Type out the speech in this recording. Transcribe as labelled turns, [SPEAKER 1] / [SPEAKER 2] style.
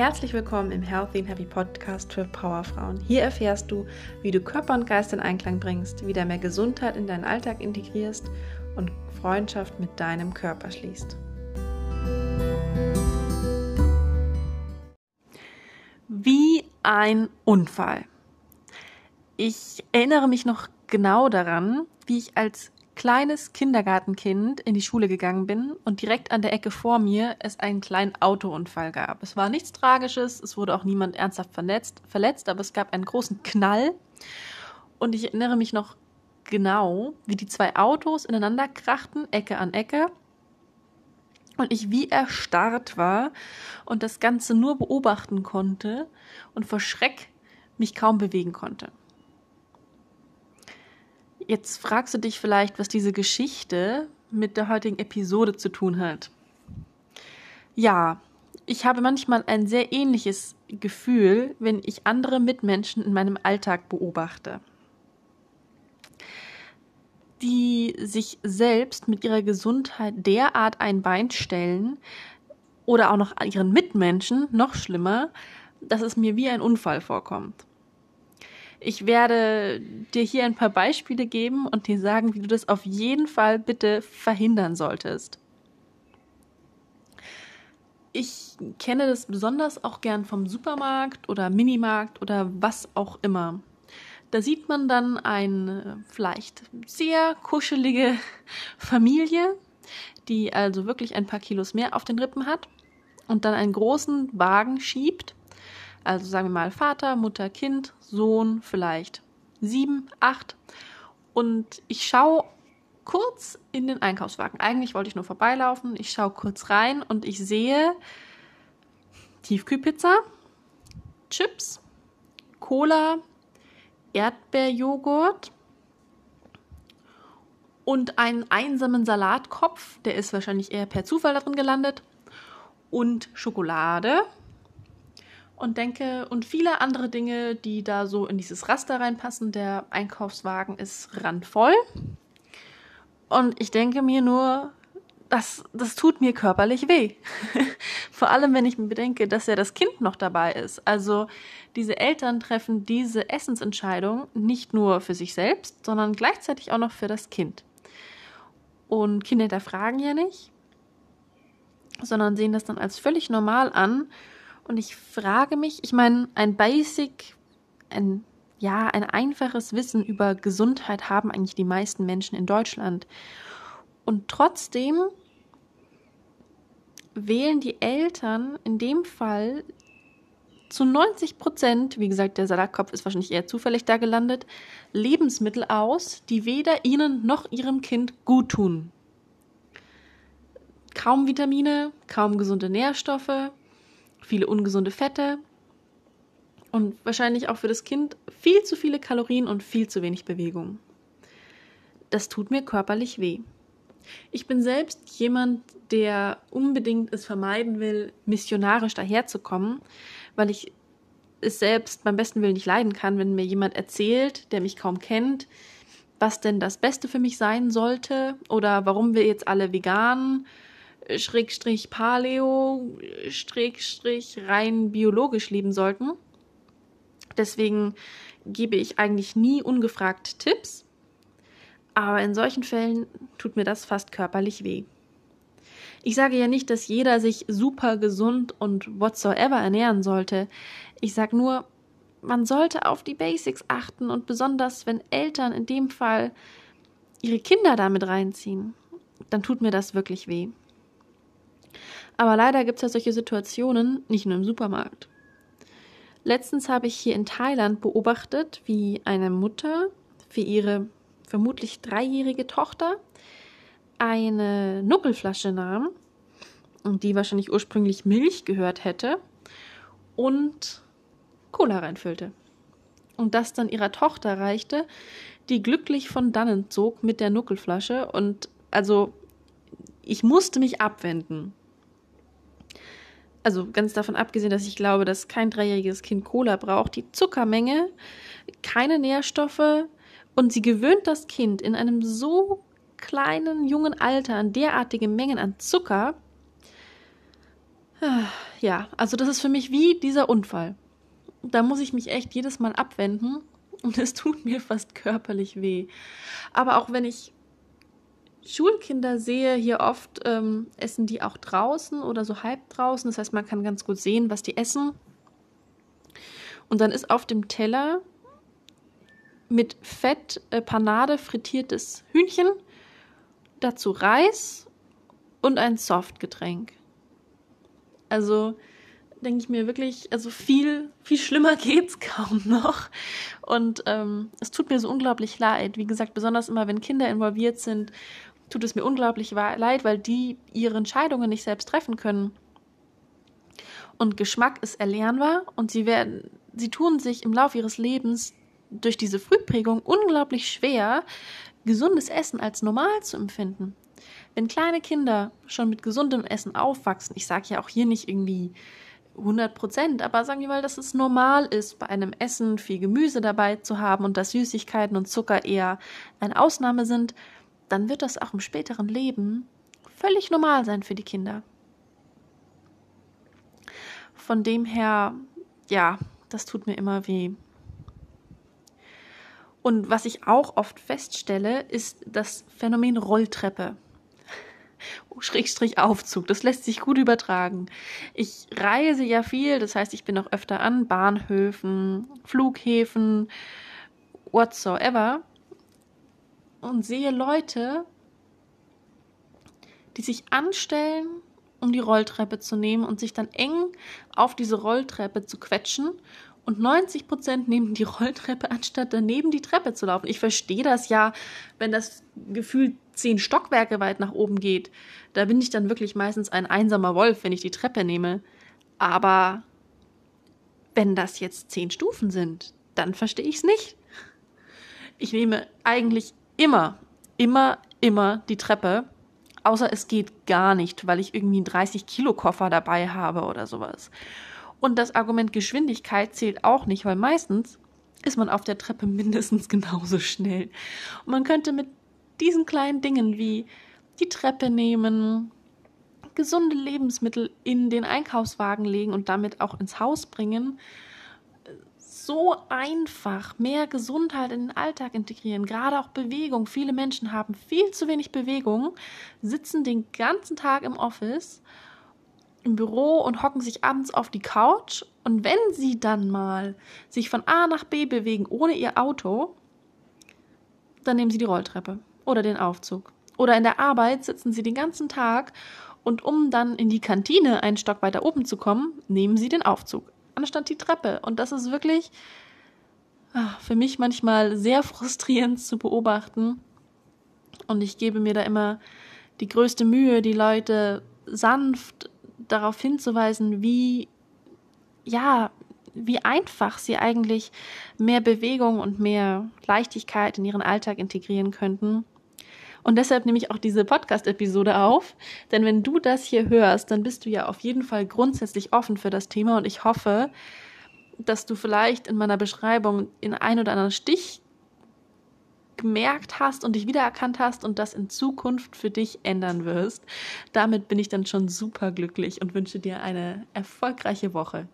[SPEAKER 1] Herzlich willkommen im Healthy and Happy Podcast für Powerfrauen. Hier erfährst du, wie du Körper und Geist in Einklang bringst, wieder mehr Gesundheit in deinen Alltag integrierst und Freundschaft mit deinem Körper schließt. Wie ein Unfall. Ich erinnere mich noch genau daran, wie ich als kleines Kindergartenkind in die Schule gegangen bin und direkt an der Ecke vor mir es einen kleinen Autounfall gab. Es war nichts Tragisches, es wurde auch niemand ernsthaft verletzt, verletzt, aber es gab einen großen Knall. Und ich erinnere mich noch genau, wie die zwei Autos ineinander krachten, Ecke an Ecke. Und ich wie erstarrt war und das Ganze nur beobachten konnte und vor Schreck mich kaum bewegen konnte. Jetzt fragst du dich vielleicht, was diese Geschichte mit der heutigen Episode zu tun hat. Ja, ich habe manchmal ein sehr ähnliches Gefühl, wenn ich andere Mitmenschen in meinem Alltag beobachte, die sich selbst mit ihrer Gesundheit derart ein Bein stellen oder auch noch ihren Mitmenschen, noch schlimmer, dass es mir wie ein Unfall vorkommt. Ich werde dir hier ein paar Beispiele geben und dir sagen, wie du das auf jeden Fall bitte verhindern solltest. Ich kenne das besonders auch gern vom Supermarkt oder Minimarkt oder was auch immer. Da sieht man dann eine vielleicht sehr kuschelige Familie, die also wirklich ein paar Kilos mehr auf den Rippen hat und dann einen großen Wagen schiebt also sagen wir mal Vater, Mutter, Kind, Sohn, vielleicht sieben, acht. Und ich schaue kurz in den Einkaufswagen. Eigentlich wollte ich nur vorbeilaufen. Ich schaue kurz rein und ich sehe Tiefkühlpizza, Chips, Cola, Erdbeerjoghurt und einen einsamen Salatkopf, der ist wahrscheinlich eher per Zufall darin gelandet, und Schokolade und denke, und viele andere Dinge, die da so in dieses Raster reinpassen. Der Einkaufswagen ist randvoll. Und ich denke mir nur, das, das tut mir körperlich weh. Vor allem, wenn ich mir bedenke, dass ja das Kind noch dabei ist. Also diese Eltern treffen diese Essensentscheidung nicht nur für sich selbst, sondern gleichzeitig auch noch für das Kind. Und Kinder hinterfragen ja nicht, sondern sehen das dann als völlig normal an und ich frage mich, ich meine, ein Basic, ein ja, ein einfaches Wissen über Gesundheit haben eigentlich die meisten Menschen in Deutschland. Und trotzdem wählen die Eltern in dem Fall zu 90 Prozent, wie gesagt, der Salatkopf ist wahrscheinlich eher zufällig da gelandet, Lebensmittel aus, die weder ihnen noch ihrem Kind gut tun. Kaum Vitamine, kaum gesunde Nährstoffe, viele ungesunde Fette und wahrscheinlich auch für das Kind viel zu viele Kalorien und viel zu wenig Bewegung. Das tut mir körperlich weh. Ich bin selbst jemand, der unbedingt es vermeiden will, missionarisch daherzukommen, weil ich es selbst beim besten Willen nicht leiden kann, wenn mir jemand erzählt, der mich kaum kennt, was denn das Beste für mich sein sollte oder warum wir jetzt alle vegan Schrägstrich Paleo, Schrägstrich rein biologisch leben sollten. Deswegen gebe ich eigentlich nie ungefragt Tipps. Aber in solchen Fällen tut mir das fast körperlich weh. Ich sage ja nicht, dass jeder sich super gesund und whatsoever ernähren sollte. Ich sage nur, man sollte auf die Basics achten und besonders wenn Eltern in dem Fall ihre Kinder damit reinziehen, dann tut mir das wirklich weh. Aber leider gibt es ja solche Situationen nicht nur im Supermarkt. Letztens habe ich hier in Thailand beobachtet, wie eine Mutter für ihre vermutlich dreijährige Tochter eine Nuckelflasche nahm die wahrscheinlich ursprünglich Milch gehört hätte und Cola reinfüllte. Und das dann ihrer Tochter reichte, die glücklich von dannen zog mit der Nuckelflasche und also ich musste mich abwenden also ganz davon abgesehen, dass ich glaube, dass kein dreijähriges Kind Cola braucht, die Zuckermenge, keine Nährstoffe und sie gewöhnt das Kind in einem so kleinen, jungen Alter an derartige Mengen an Zucker. Ja, also das ist für mich wie dieser Unfall. Da muss ich mich echt jedes Mal abwenden und es tut mir fast körperlich weh. Aber auch wenn ich Schulkinder sehe, hier oft ähm, essen die auch draußen oder so halb draußen. Das heißt, man kann ganz gut sehen, was die essen. Und dann ist auf dem Teller mit Fett äh, Panade frittiertes Hühnchen, dazu Reis und ein Softgetränk. Also denke ich mir wirklich, also viel, viel schlimmer geht's kaum noch. Und ähm, es tut mir so unglaublich leid. Wie gesagt, besonders immer, wenn Kinder involviert sind, tut es mir unglaublich leid, weil die ihre Entscheidungen nicht selbst treffen können. Und Geschmack ist erlernbar und sie werden, sie tun sich im Laufe ihres Lebens durch diese Frühprägung unglaublich schwer, gesundes Essen als normal zu empfinden. Wenn kleine Kinder schon mit gesundem Essen aufwachsen, ich sage ja auch hier nicht irgendwie 100 Prozent, aber sagen wir mal, dass es normal ist, bei einem Essen viel Gemüse dabei zu haben und dass Süßigkeiten und Zucker eher eine Ausnahme sind, dann wird das auch im späteren Leben völlig normal sein für die Kinder. Von dem her, ja, das tut mir immer weh. Und was ich auch oft feststelle, ist das Phänomen Rolltreppe. Schrägstrich Aufzug. Das lässt sich gut übertragen. Ich reise ja viel, das heißt, ich bin auch öfter an Bahnhöfen, Flughäfen, whatsoever und sehe Leute, die sich anstellen, um die Rolltreppe zu nehmen und sich dann eng auf diese Rolltreppe zu quetschen und 90 Prozent nehmen die Rolltreppe, anstatt daneben die Treppe zu laufen. Ich verstehe das ja, wenn das Gefühl zehn Stockwerke weit nach oben geht. Da bin ich dann wirklich meistens ein einsamer Wolf, wenn ich die Treppe nehme. Aber wenn das jetzt zehn Stufen sind, dann verstehe ich es nicht. Ich nehme eigentlich immer, immer, immer die Treppe. Außer es geht gar nicht, weil ich irgendwie einen 30 Kilo Koffer dabei habe oder sowas. Und das Argument Geschwindigkeit zählt auch nicht, weil meistens ist man auf der Treppe mindestens genauso schnell. Und man könnte mit diesen kleinen Dingen wie die Treppe nehmen, gesunde Lebensmittel in den Einkaufswagen legen und damit auch ins Haus bringen, so einfach mehr Gesundheit in den Alltag integrieren, gerade auch Bewegung. Viele Menschen haben viel zu wenig Bewegung, sitzen den ganzen Tag im Office im Büro und hocken sich abends auf die Couch. Und wenn sie dann mal sich von A nach B bewegen ohne ihr Auto, dann nehmen sie die Rolltreppe oder den Aufzug. Oder in der Arbeit sitzen sie den ganzen Tag und um dann in die Kantine einen Stock weiter oben zu kommen, nehmen sie den Aufzug anstatt die Treppe. Und das ist wirklich ach, für mich manchmal sehr frustrierend zu beobachten. Und ich gebe mir da immer die größte Mühe, die Leute sanft darauf hinzuweisen, wie, ja, wie einfach sie eigentlich mehr Bewegung und mehr Leichtigkeit in ihren Alltag integrieren könnten. Und deshalb nehme ich auch diese Podcast-Episode auf. Denn wenn du das hier hörst, dann bist du ja auf jeden Fall grundsätzlich offen für das Thema. Und ich hoffe, dass du vielleicht in meiner Beschreibung in ein oder anderen Stich gemerkt hast und dich wiedererkannt hast und das in Zukunft für dich ändern wirst. Damit bin ich dann schon super glücklich und wünsche dir eine erfolgreiche Woche.